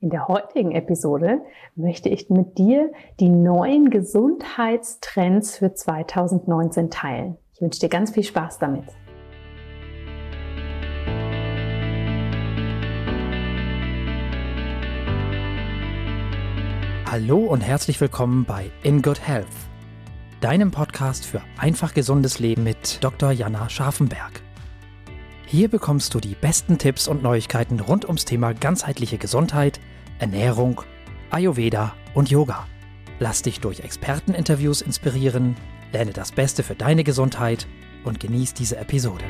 In der heutigen Episode möchte ich mit dir die neuen Gesundheitstrends für 2019 teilen. Ich wünsche dir ganz viel Spaß damit. Hallo und herzlich willkommen bei In Good Health, deinem Podcast für einfach gesundes Leben mit Dr. Jana Scharfenberg. Hier bekommst du die besten Tipps und Neuigkeiten rund ums Thema ganzheitliche Gesundheit, Ernährung, Ayurveda und Yoga. Lass dich durch Experteninterviews inspirieren, lerne das Beste für deine Gesundheit und genieß diese Episode.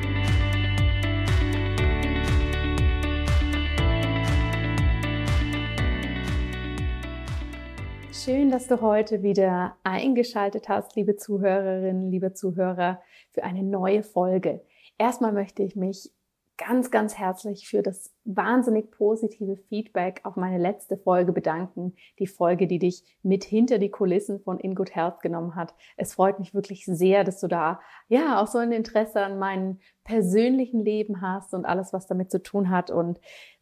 Schön, dass du heute wieder eingeschaltet hast, liebe Zuhörerinnen, liebe Zuhörer, für eine neue Folge. Erstmal möchte ich mich ganz, ganz herzlich für das wahnsinnig positive Feedback auf meine letzte Folge bedanken. Die Folge, die dich mit hinter die Kulissen von In Good Health genommen hat. Es freut mich wirklich sehr, dass du da ja auch so ein Interesse an meinem persönlichen Leben hast und alles, was damit zu tun hat. Und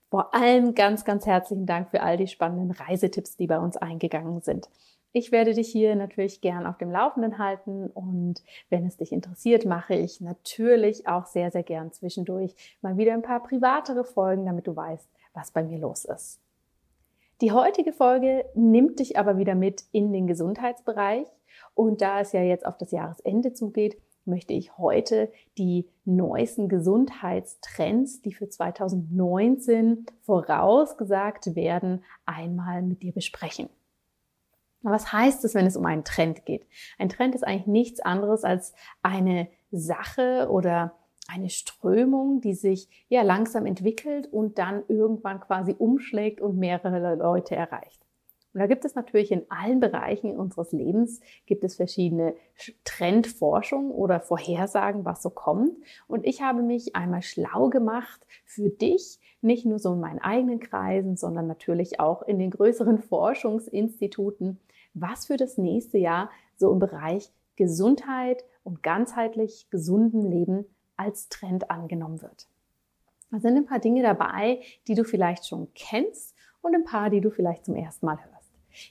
vor allem ganz, ganz herzlichen Dank für all die spannenden Reisetipps, die bei uns eingegangen sind. Ich werde dich hier natürlich gern auf dem Laufenden halten und wenn es dich interessiert, mache ich natürlich auch sehr, sehr gern zwischendurch mal wieder ein paar privatere Folgen, damit du weißt, was bei mir los ist. Die heutige Folge nimmt dich aber wieder mit in den Gesundheitsbereich und da es ja jetzt auf das Jahresende zugeht, möchte ich heute die neuesten Gesundheitstrends, die für 2019 vorausgesagt werden, einmal mit dir besprechen. Was heißt es, wenn es um einen Trend geht? Ein Trend ist eigentlich nichts anderes als eine Sache oder eine Strömung, die sich ja langsam entwickelt und dann irgendwann quasi umschlägt und mehrere Leute erreicht. Und da gibt es natürlich in allen Bereichen unseres Lebens gibt es verschiedene Trendforschung oder Vorhersagen, was so kommt. Und ich habe mich einmal schlau gemacht für dich, nicht nur so in meinen eigenen Kreisen, sondern natürlich auch in den größeren Forschungsinstituten, was für das nächste Jahr so im Bereich Gesundheit und ganzheitlich gesunden Leben als Trend angenommen wird. Da sind ein paar Dinge dabei, die du vielleicht schon kennst und ein paar, die du vielleicht zum ersten Mal hörst.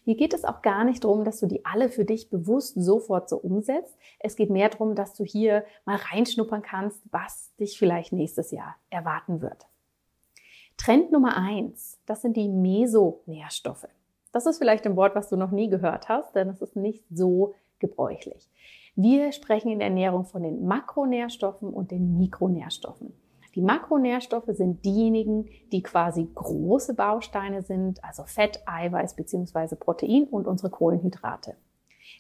Hier geht es auch gar nicht darum, dass du die alle für dich bewusst sofort so umsetzt. Es geht mehr darum, dass du hier mal reinschnuppern kannst, was dich vielleicht nächstes Jahr erwarten wird. Trend Nummer eins, das sind die Mesonährstoffe. Das ist vielleicht ein Wort, was du noch nie gehört hast, denn es ist nicht so gebräuchlich. Wir sprechen in der Ernährung von den Makronährstoffen und den Mikronährstoffen. Die Makronährstoffe sind diejenigen, die quasi große Bausteine sind, also Fett, Eiweiß bzw. Protein und unsere Kohlenhydrate.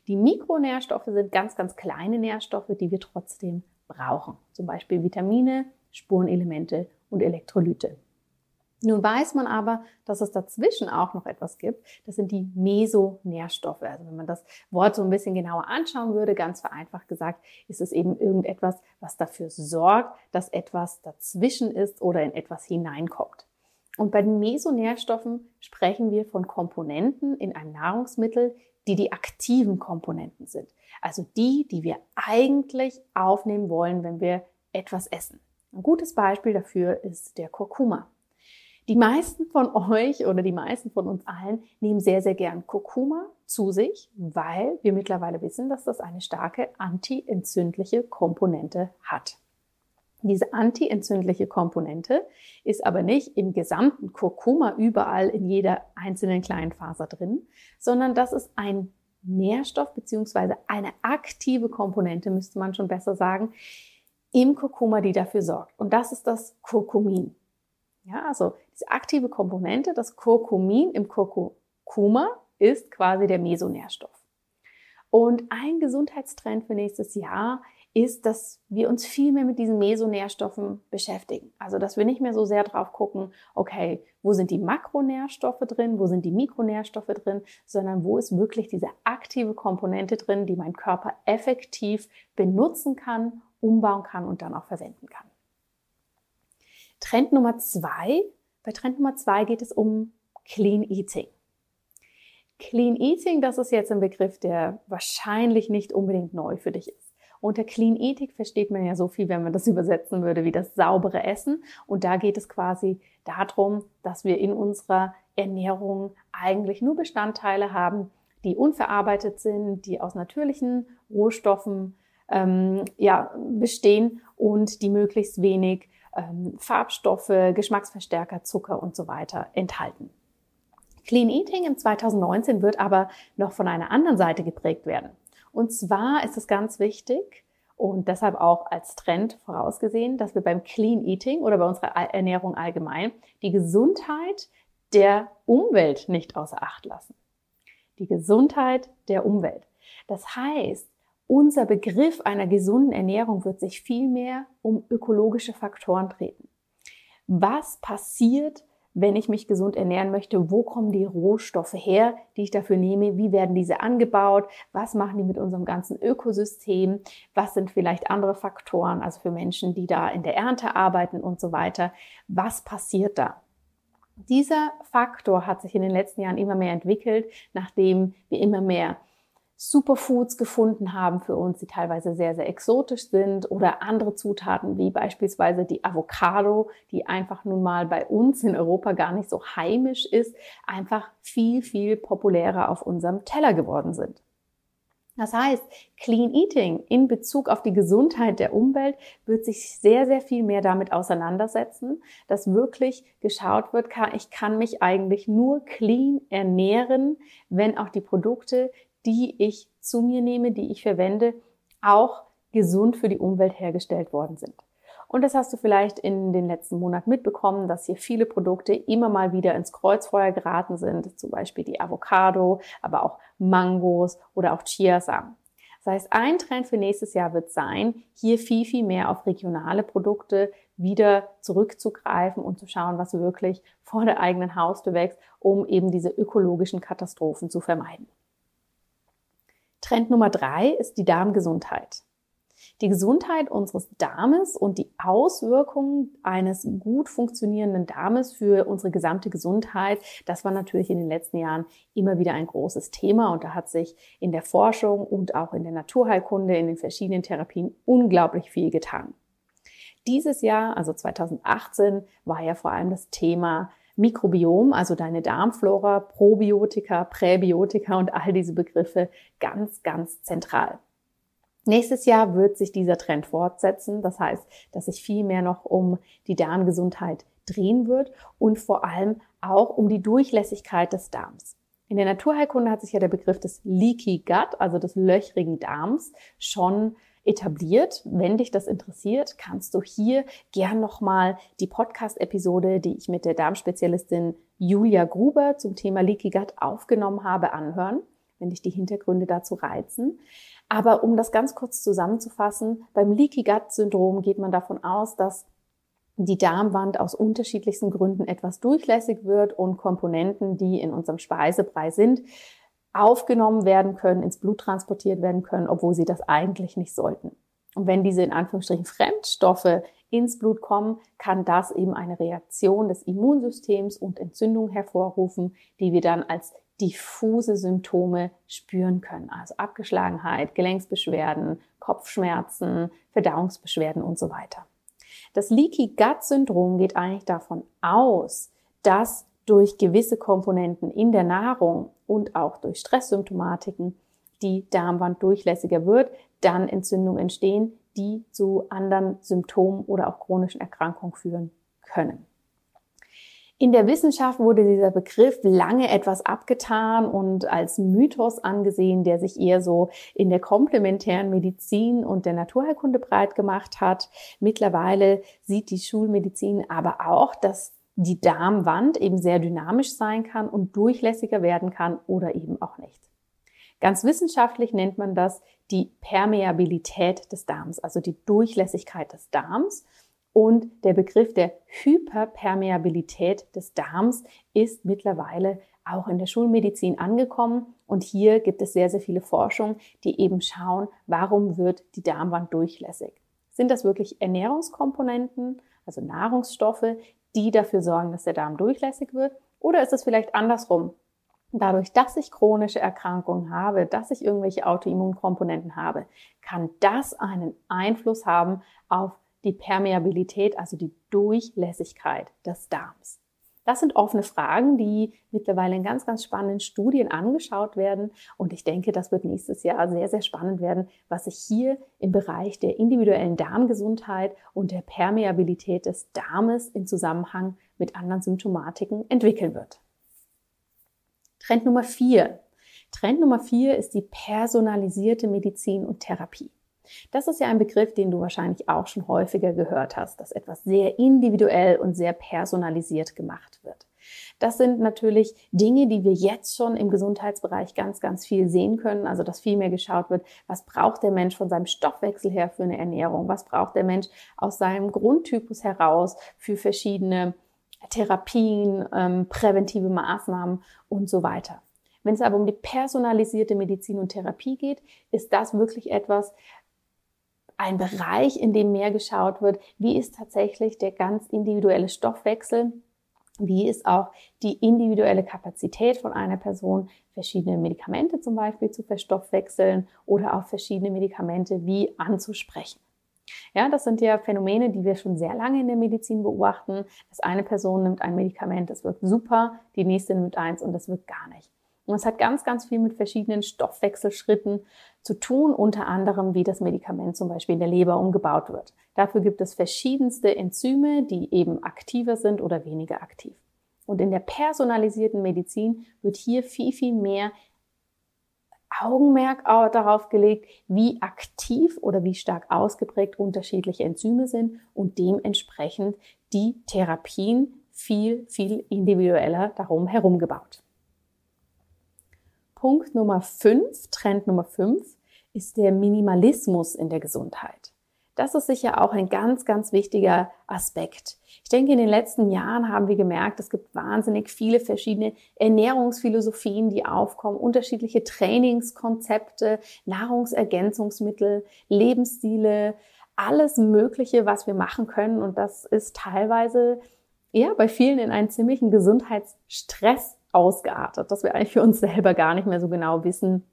Die Mikronährstoffe sind ganz, ganz kleine Nährstoffe, die wir trotzdem brauchen. Zum Beispiel Vitamine, Spurenelemente und Elektrolyte. Nun weiß man aber, dass es dazwischen auch noch etwas gibt. Das sind die Mesonährstoffe. Also wenn man das Wort so ein bisschen genauer anschauen würde, ganz vereinfacht gesagt, ist es eben irgendetwas, was dafür sorgt, dass etwas dazwischen ist oder in etwas hineinkommt. Und bei den Mesonährstoffen sprechen wir von Komponenten in einem Nahrungsmittel, die die aktiven Komponenten sind. Also die, die wir eigentlich aufnehmen wollen, wenn wir etwas essen. Ein gutes Beispiel dafür ist der Kurkuma. Die meisten von euch oder die meisten von uns allen nehmen sehr, sehr gern Kurkuma zu sich, weil wir mittlerweile wissen, dass das eine starke antientzündliche Komponente hat. Diese antientzündliche Komponente ist aber nicht im gesamten Kurkuma überall in jeder einzelnen kleinen Faser drin, sondern das ist ein Nährstoff beziehungsweise eine aktive Komponente, müsste man schon besser sagen, im Kurkuma, die dafür sorgt. Und das ist das Kurkumin. Ja, also diese aktive Komponente, das Kurkumin im Kurkuma, ist quasi der Mesonährstoff. Und ein Gesundheitstrend für nächstes Jahr ist, dass wir uns viel mehr mit diesen Mesonährstoffen beschäftigen. Also, dass wir nicht mehr so sehr drauf gucken, okay, wo sind die Makronährstoffe drin, wo sind die Mikronährstoffe drin, sondern wo ist wirklich diese aktive Komponente drin, die mein Körper effektiv benutzen kann, umbauen kann und dann auch verwenden kann. Trend Nummer zwei. Bei Trend Nummer zwei geht es um Clean Eating. Clean Eating, das ist jetzt ein Begriff, der wahrscheinlich nicht unbedingt neu für dich ist. Unter Clean Ethik versteht man ja so viel, wenn man das übersetzen würde, wie das saubere Essen. Und da geht es quasi darum, dass wir in unserer Ernährung eigentlich nur Bestandteile haben, die unverarbeitet sind, die aus natürlichen Rohstoffen ähm, ja, bestehen und die möglichst wenig ähm, Farbstoffe, Geschmacksverstärker, Zucker und so weiter enthalten. Clean Eating im 2019 wird aber noch von einer anderen Seite geprägt werden. Und zwar ist es ganz wichtig und deshalb auch als Trend vorausgesehen, dass wir beim Clean Eating oder bei unserer Ernährung allgemein die Gesundheit der Umwelt nicht außer Acht lassen. Die Gesundheit der Umwelt. Das heißt, unser Begriff einer gesunden Ernährung wird sich viel mehr um ökologische Faktoren treten. Was passiert, wenn ich mich gesund ernähren möchte, wo kommen die Rohstoffe her, die ich dafür nehme, wie werden diese angebaut, was machen die mit unserem ganzen Ökosystem, was sind vielleicht andere Faktoren, also für Menschen, die da in der Ernte arbeiten und so weiter, was passiert da? Dieser Faktor hat sich in den letzten Jahren immer mehr entwickelt, nachdem wir immer mehr Superfoods gefunden haben für uns, die teilweise sehr, sehr exotisch sind oder andere Zutaten wie beispielsweise die Avocado, die einfach nun mal bei uns in Europa gar nicht so heimisch ist, einfach viel, viel populärer auf unserem Teller geworden sind. Das heißt, Clean Eating in Bezug auf die Gesundheit der Umwelt wird sich sehr, sehr viel mehr damit auseinandersetzen, dass wirklich geschaut wird, ich kann mich eigentlich nur clean ernähren, wenn auch die Produkte, die ich zu mir nehme, die ich verwende, auch gesund für die Umwelt hergestellt worden sind. Und das hast du vielleicht in den letzten Monaten mitbekommen, dass hier viele Produkte immer mal wieder ins Kreuzfeuer geraten sind, zum Beispiel die Avocado, aber auch Mangos oder auch Chiasamen. Das heißt, ein Trend für nächstes Jahr wird sein, hier viel, viel mehr auf regionale Produkte wieder zurückzugreifen und zu schauen, was wirklich vor der eigenen Haustür wächst, um eben diese ökologischen Katastrophen zu vermeiden. Trend Nummer drei ist die Darmgesundheit. Die Gesundheit unseres Darmes und die Auswirkungen eines gut funktionierenden Darmes für unsere gesamte Gesundheit, das war natürlich in den letzten Jahren immer wieder ein großes Thema und da hat sich in der Forschung und auch in der Naturheilkunde, in den verschiedenen Therapien unglaublich viel getan. Dieses Jahr, also 2018, war ja vor allem das Thema Mikrobiom, also deine Darmflora, Probiotika, Präbiotika und all diese Begriffe ganz, ganz zentral. Nächstes Jahr wird sich dieser Trend fortsetzen. Das heißt, dass sich viel mehr noch um die Darmgesundheit drehen wird und vor allem auch um die Durchlässigkeit des Darms. In der Naturheilkunde hat sich ja der Begriff des Leaky Gut, also des löchrigen Darms, schon etabliert. Wenn dich das interessiert, kannst du hier gern nochmal die Podcast-Episode, die ich mit der Darmspezialistin Julia Gruber zum Thema Leaky Gut aufgenommen habe, anhören, wenn dich die Hintergründe dazu reizen. Aber um das ganz kurz zusammenzufassen, beim Leaky Gut Syndrom geht man davon aus, dass die Darmwand aus unterschiedlichsten Gründen etwas durchlässig wird und Komponenten, die in unserem Speisebrei sind, aufgenommen werden können, ins Blut transportiert werden können, obwohl sie das eigentlich nicht sollten. Und wenn diese in Anführungsstrichen Fremdstoffe ins Blut kommen, kann das eben eine Reaktion des Immunsystems und Entzündung hervorrufen, die wir dann als diffuse Symptome spüren können. Also Abgeschlagenheit, Gelenksbeschwerden, Kopfschmerzen, Verdauungsbeschwerden und so weiter. Das Leaky Gut Syndrom geht eigentlich davon aus, dass durch gewisse Komponenten in der Nahrung und auch durch Stresssymptomatiken die Darmwand durchlässiger wird, dann Entzündungen entstehen, die zu anderen Symptomen oder auch chronischen Erkrankungen führen können. In der Wissenschaft wurde dieser Begriff lange etwas abgetan und als Mythos angesehen, der sich eher so in der komplementären Medizin und der Naturheilkunde breit gemacht hat. Mittlerweile sieht die Schulmedizin aber auch, dass die Darmwand eben sehr dynamisch sein kann und durchlässiger werden kann oder eben auch nicht. Ganz wissenschaftlich nennt man das die Permeabilität des Darms, also die Durchlässigkeit des Darms. Und der Begriff der Hyperpermeabilität des Darms ist mittlerweile auch in der Schulmedizin angekommen. Und hier gibt es sehr, sehr viele Forschungen, die eben schauen, warum wird die Darmwand durchlässig. Sind das wirklich Ernährungskomponenten, also Nahrungsstoffe, die dafür sorgen, dass der Darm durchlässig wird? Oder ist es vielleicht andersrum? Dadurch, dass ich chronische Erkrankungen habe, dass ich irgendwelche Autoimmunkomponenten habe, kann das einen Einfluss haben auf die Permeabilität, also die Durchlässigkeit des Darms. Das sind offene Fragen, die mittlerweile in ganz, ganz spannenden Studien angeschaut werden. Und ich denke, das wird nächstes Jahr sehr, sehr spannend werden, was sich hier im Bereich der individuellen Darmgesundheit und der Permeabilität des Darmes in Zusammenhang mit anderen Symptomatiken entwickeln wird. Trend Nummer vier. Trend Nummer vier ist die personalisierte Medizin und Therapie. Das ist ja ein Begriff, den du wahrscheinlich auch schon häufiger gehört hast, dass etwas sehr individuell und sehr personalisiert gemacht wird. Das sind natürlich Dinge, die wir jetzt schon im Gesundheitsbereich ganz, ganz viel sehen können. Also, dass viel mehr geschaut wird, was braucht der Mensch von seinem Stoffwechsel her für eine Ernährung? Was braucht der Mensch aus seinem Grundtypus heraus für verschiedene Therapien, ähm, präventive Maßnahmen und so weiter. Wenn es aber um die personalisierte Medizin und Therapie geht, ist das wirklich etwas, ein Bereich, in dem mehr geschaut wird, wie ist tatsächlich der ganz individuelle Stoffwechsel, wie ist auch die individuelle Kapazität von einer Person, verschiedene Medikamente zum Beispiel zu verstoffwechseln oder auch verschiedene Medikamente wie anzusprechen. Ja, das sind ja Phänomene, die wir schon sehr lange in der Medizin beobachten. Dass eine Person nimmt ein Medikament, das wirkt super, die nächste nimmt eins und das wirkt gar nicht. Und es hat ganz, ganz viel mit verschiedenen Stoffwechselschritten zu tun, unter anderem wie das Medikament zum Beispiel in der Leber umgebaut wird. Dafür gibt es verschiedenste Enzyme, die eben aktiver sind oder weniger aktiv. Und in der personalisierten Medizin wird hier viel, viel mehr Augenmerk darauf gelegt, wie aktiv oder wie stark ausgeprägt unterschiedliche Enzyme sind und dementsprechend die Therapien viel, viel individueller darum herum gebaut. Punkt Nummer 5, Trend Nummer 5, ist der Minimalismus in der Gesundheit. Das ist sicher auch ein ganz, ganz wichtiger Aspekt. Ich denke, in den letzten Jahren haben wir gemerkt, es gibt wahnsinnig viele verschiedene Ernährungsphilosophien, die aufkommen, unterschiedliche Trainingskonzepte, Nahrungsergänzungsmittel, Lebensstile, alles Mögliche, was wir machen können. Und das ist teilweise ja bei vielen in einen ziemlichen Gesundheitsstress ausgeartet, dass wir eigentlich für uns selber gar nicht mehr so genau wissen,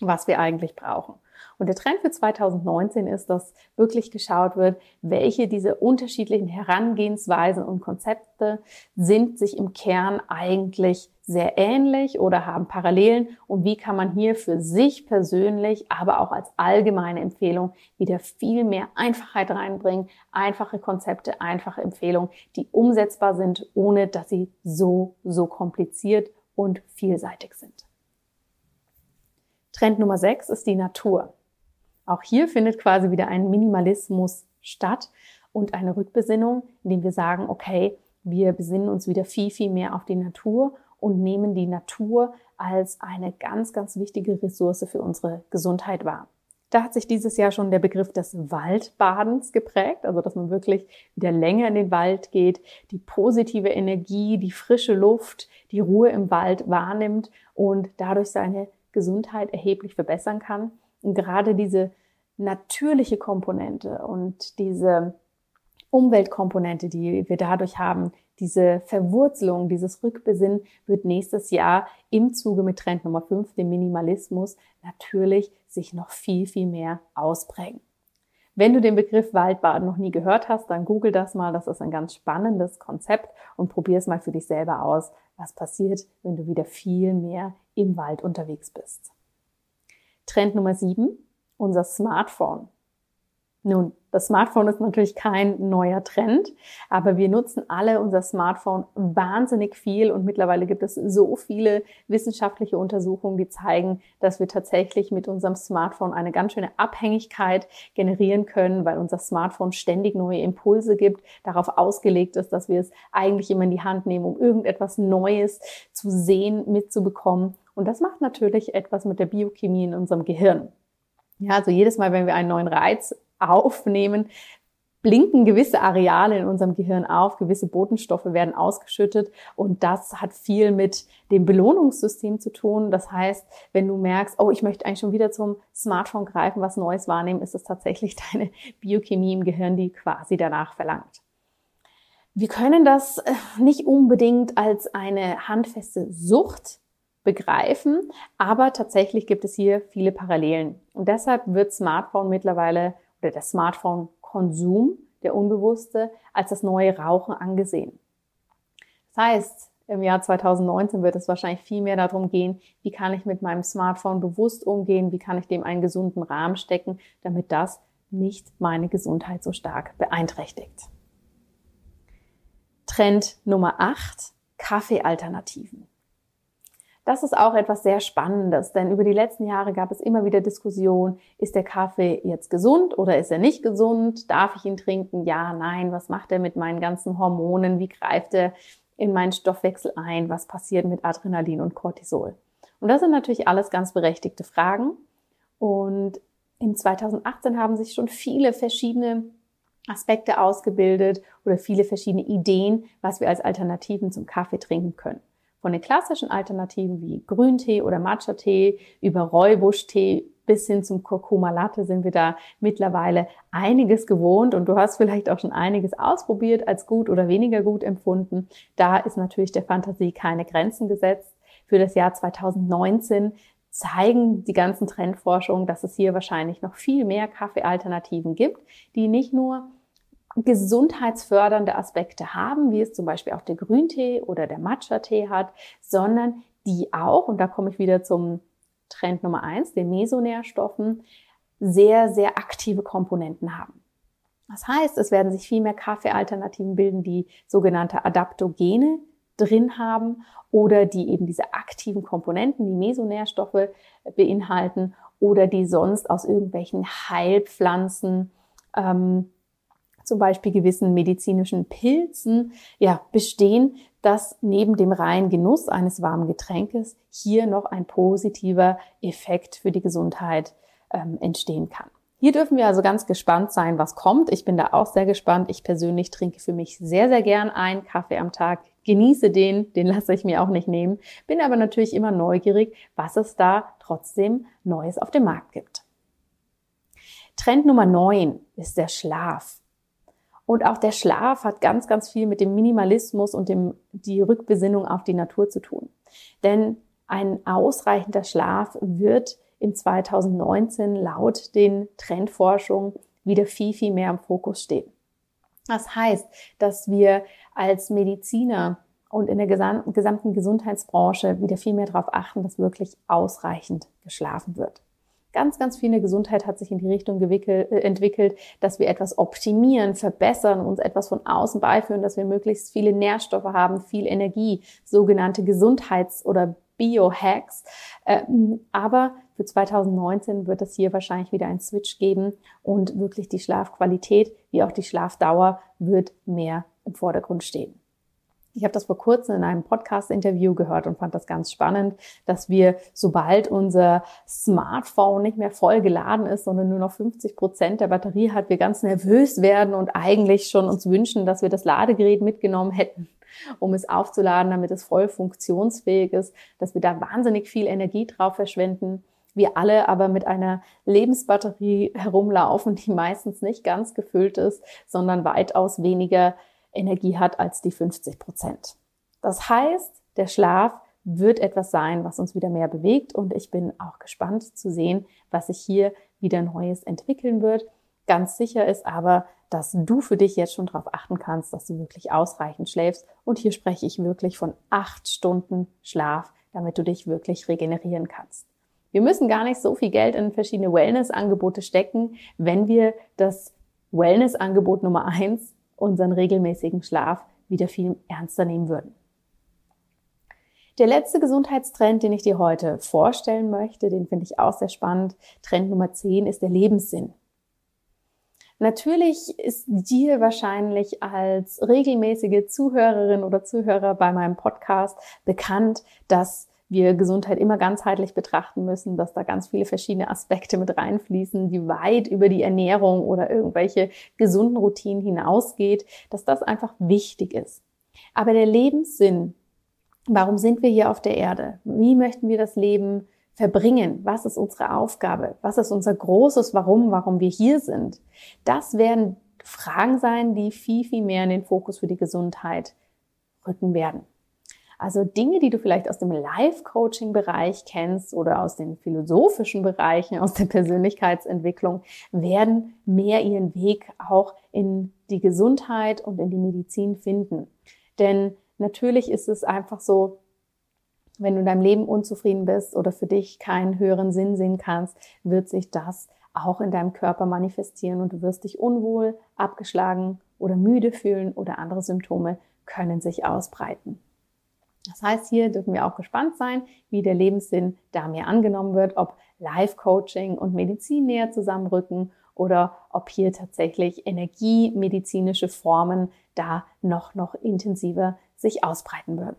was wir eigentlich brauchen. Und der Trend für 2019 ist, dass wirklich geschaut wird, welche diese unterschiedlichen Herangehensweisen und Konzepte sind sich im Kern eigentlich sehr ähnlich oder haben Parallelen und wie kann man hier für sich persönlich, aber auch als allgemeine Empfehlung wieder viel mehr Einfachheit reinbringen, einfache Konzepte, einfache Empfehlungen, die umsetzbar sind, ohne dass sie so, so kompliziert und vielseitig sind. Trend Nummer 6 ist die Natur. Auch hier findet quasi wieder ein Minimalismus statt und eine Rückbesinnung, indem wir sagen, okay, wir besinnen uns wieder viel, viel mehr auf die Natur und nehmen die Natur als eine ganz, ganz wichtige Ressource für unsere Gesundheit wahr. Da hat sich dieses Jahr schon der Begriff des Waldbadens geprägt, also dass man wirklich wieder länger in den Wald geht, die positive Energie, die frische Luft, die Ruhe im Wald wahrnimmt und dadurch seine Gesundheit erheblich verbessern kann. Gerade diese natürliche Komponente und diese Umweltkomponente, die wir dadurch haben, diese Verwurzelung, dieses Rückbesinnen wird nächstes Jahr im Zuge mit Trend Nummer 5, dem Minimalismus, natürlich sich noch viel, viel mehr ausprägen. Wenn du den Begriff Waldbaden noch nie gehört hast, dann google das mal. Das ist ein ganz spannendes Konzept und probier es mal für dich selber aus, was passiert, wenn du wieder viel mehr im Wald unterwegs bist. Trend Nummer sieben, unser Smartphone. Nun, das Smartphone ist natürlich kein neuer Trend, aber wir nutzen alle unser Smartphone wahnsinnig viel und mittlerweile gibt es so viele wissenschaftliche Untersuchungen, die zeigen, dass wir tatsächlich mit unserem Smartphone eine ganz schöne Abhängigkeit generieren können, weil unser Smartphone ständig neue Impulse gibt, darauf ausgelegt ist, dass wir es eigentlich immer in die Hand nehmen, um irgendetwas Neues zu sehen, mitzubekommen. Und das macht natürlich etwas mit der Biochemie in unserem Gehirn. Ja, also jedes Mal, wenn wir einen neuen Reiz aufnehmen, blinken gewisse Areale in unserem Gehirn auf, gewisse Botenstoffe werden ausgeschüttet und das hat viel mit dem Belohnungssystem zu tun. Das heißt, wenn du merkst, oh, ich möchte eigentlich schon wieder zum Smartphone greifen, was Neues wahrnehmen, ist es tatsächlich deine Biochemie im Gehirn, die quasi danach verlangt. Wir können das äh, nicht unbedingt als eine handfeste Sucht begreifen, aber tatsächlich gibt es hier viele Parallelen. Und deshalb wird Smartphone mittlerweile oder der Smartphone-Konsum, der unbewusste, als das neue Rauchen angesehen. Das heißt, im Jahr 2019 wird es wahrscheinlich viel mehr darum gehen, wie kann ich mit meinem Smartphone bewusst umgehen, wie kann ich dem einen gesunden Rahmen stecken, damit das nicht meine Gesundheit so stark beeinträchtigt. Trend Nummer 8, Kaffeealternativen. Das ist auch etwas sehr Spannendes, denn über die letzten Jahre gab es immer wieder Diskussionen, ist der Kaffee jetzt gesund oder ist er nicht gesund? Darf ich ihn trinken? Ja, nein. Was macht er mit meinen ganzen Hormonen? Wie greift er in meinen Stoffwechsel ein? Was passiert mit Adrenalin und Cortisol? Und das sind natürlich alles ganz berechtigte Fragen. Und im 2018 haben sich schon viele verschiedene Aspekte ausgebildet oder viele verschiedene Ideen, was wir als Alternativen zum Kaffee trinken können. Von den klassischen Alternativen wie Grüntee oder Matcha-Tee über Räubusch-Tee bis hin zum Kurkuma Latte sind wir da mittlerweile einiges gewohnt und du hast vielleicht auch schon einiges ausprobiert, als gut oder weniger gut empfunden. Da ist natürlich der Fantasie keine Grenzen gesetzt. Für das Jahr 2019 zeigen die ganzen Trendforschungen, dass es hier wahrscheinlich noch viel mehr Kaffeealternativen gibt, die nicht nur gesundheitsfördernde Aspekte haben, wie es zum Beispiel auch der Grüntee oder der Matcha-Tee hat, sondern die auch, und da komme ich wieder zum Trend Nummer eins, den Mesonährstoffen, sehr, sehr aktive Komponenten haben. Das heißt, es werden sich viel mehr Kaffeealternativen bilden, die sogenannte Adaptogene drin haben oder die eben diese aktiven Komponenten, die Mesonährstoffe beinhalten oder die sonst aus irgendwelchen Heilpflanzen ähm, zum Beispiel gewissen medizinischen Pilzen, ja, bestehen, dass neben dem reinen Genuss eines warmen Getränkes hier noch ein positiver Effekt für die Gesundheit ähm, entstehen kann. Hier dürfen wir also ganz gespannt sein, was kommt. Ich bin da auch sehr gespannt. Ich persönlich trinke für mich sehr, sehr gern einen Kaffee am Tag, genieße den, den lasse ich mir auch nicht nehmen, bin aber natürlich immer neugierig, was es da trotzdem Neues auf dem Markt gibt. Trend Nummer 9 ist der Schlaf. Und auch der Schlaf hat ganz, ganz viel mit dem Minimalismus und dem, die Rückbesinnung auf die Natur zu tun. Denn ein ausreichender Schlaf wird im 2019 laut den Trendforschungen wieder viel, viel mehr im Fokus stehen. Das heißt, dass wir als Mediziner und in der gesamten Gesundheitsbranche wieder viel mehr darauf achten, dass wirklich ausreichend geschlafen wird ganz, ganz viel in der Gesundheit hat sich in die Richtung äh, entwickelt, dass wir etwas optimieren, verbessern, uns etwas von außen beiführen, dass wir möglichst viele Nährstoffe haben, viel Energie, sogenannte Gesundheits- oder Biohacks. Ähm, aber für 2019 wird es hier wahrscheinlich wieder einen Switch geben und wirklich die Schlafqualität wie auch die Schlafdauer wird mehr im Vordergrund stehen. Ich habe das vor kurzem in einem Podcast-Interview gehört und fand das ganz spannend, dass wir, sobald unser Smartphone nicht mehr voll geladen ist, sondern nur noch 50 Prozent der Batterie hat, wir ganz nervös werden und eigentlich schon uns wünschen, dass wir das Ladegerät mitgenommen hätten, um es aufzuladen, damit es voll funktionsfähig ist, dass wir da wahnsinnig viel Energie drauf verschwenden. Wir alle aber mit einer Lebensbatterie herumlaufen, die meistens nicht ganz gefüllt ist, sondern weitaus weniger Energie hat als die 50 Prozent. Das heißt, der Schlaf wird etwas sein, was uns wieder mehr bewegt und ich bin auch gespannt zu sehen, was sich hier wieder Neues entwickeln wird. Ganz sicher ist aber, dass du für dich jetzt schon darauf achten kannst, dass du wirklich ausreichend schläfst. Und hier spreche ich wirklich von acht Stunden Schlaf, damit du dich wirklich regenerieren kannst. Wir müssen gar nicht so viel Geld in verschiedene Wellness-Angebote stecken, wenn wir das Wellness-Angebot Nummer eins, unseren regelmäßigen Schlaf, wieder viel ernster nehmen würden. Der letzte Gesundheitstrend, den ich dir heute vorstellen möchte, den finde ich auch sehr spannend. Trend Nummer 10 ist der Lebenssinn. Natürlich ist dir wahrscheinlich als regelmäßige Zuhörerin oder Zuhörer bei meinem Podcast bekannt, dass wir Gesundheit immer ganzheitlich betrachten müssen, dass da ganz viele verschiedene Aspekte mit reinfließen, die weit über die Ernährung oder irgendwelche gesunden Routinen hinausgeht, dass das einfach wichtig ist. Aber der Lebenssinn, warum sind wir hier auf der Erde? Wie möchten wir das Leben verbringen? Was ist unsere Aufgabe? Was ist unser großes Warum, warum wir hier sind? Das werden Fragen sein, die viel, viel mehr in den Fokus für die Gesundheit rücken werden. Also Dinge, die du vielleicht aus dem Life-Coaching-Bereich kennst oder aus den philosophischen Bereichen, aus der Persönlichkeitsentwicklung, werden mehr ihren Weg auch in die Gesundheit und in die Medizin finden. Denn natürlich ist es einfach so, wenn du in deinem Leben unzufrieden bist oder für dich keinen höheren Sinn sehen kannst, wird sich das auch in deinem Körper manifestieren und du wirst dich unwohl, abgeschlagen oder müde fühlen oder andere Symptome können sich ausbreiten. Das heißt, hier dürfen wir auch gespannt sein, wie der Lebenssinn da mehr angenommen wird, ob Life-Coaching und Medizin näher zusammenrücken oder ob hier tatsächlich energiemedizinische Formen da noch, noch intensiver sich ausbreiten würden.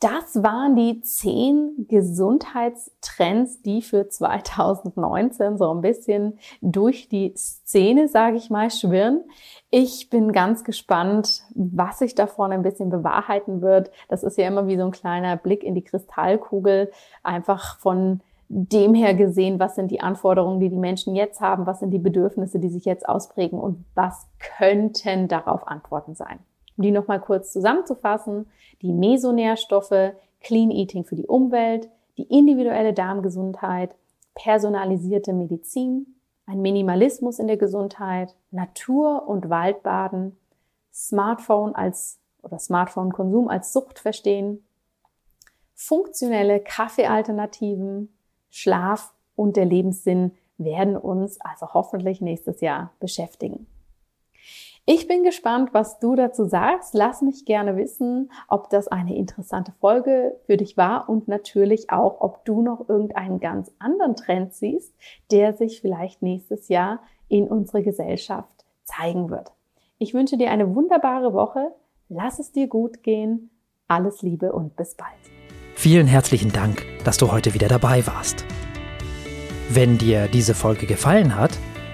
Das waren die zehn Gesundheitstrends, die für 2019 so ein bisschen durch die Szene, sage ich mal, schwirren. Ich bin ganz gespannt, was sich davon ein bisschen bewahrheiten wird. Das ist ja immer wie so ein kleiner Blick in die Kristallkugel, einfach von dem her gesehen, was sind die Anforderungen, die die Menschen jetzt haben, was sind die Bedürfnisse, die sich jetzt ausprägen und was könnten darauf Antworten sein. Um die nochmal kurz zusammenzufassen, die Mesonährstoffe, Clean Eating für die Umwelt, die individuelle Darmgesundheit, personalisierte Medizin, ein Minimalismus in der Gesundheit, Natur- und Waldbaden, Smartphone als oder Smartphone-Konsum als Sucht verstehen, funktionelle Kaffeealternativen, Schlaf und der Lebenssinn werden uns also hoffentlich nächstes Jahr beschäftigen. Ich bin gespannt, was du dazu sagst. Lass mich gerne wissen, ob das eine interessante Folge für dich war und natürlich auch, ob du noch irgendeinen ganz anderen Trend siehst, der sich vielleicht nächstes Jahr in unserer Gesellschaft zeigen wird. Ich wünsche dir eine wunderbare Woche. Lass es dir gut gehen. Alles Liebe und bis bald. Vielen herzlichen Dank, dass du heute wieder dabei warst. Wenn dir diese Folge gefallen hat,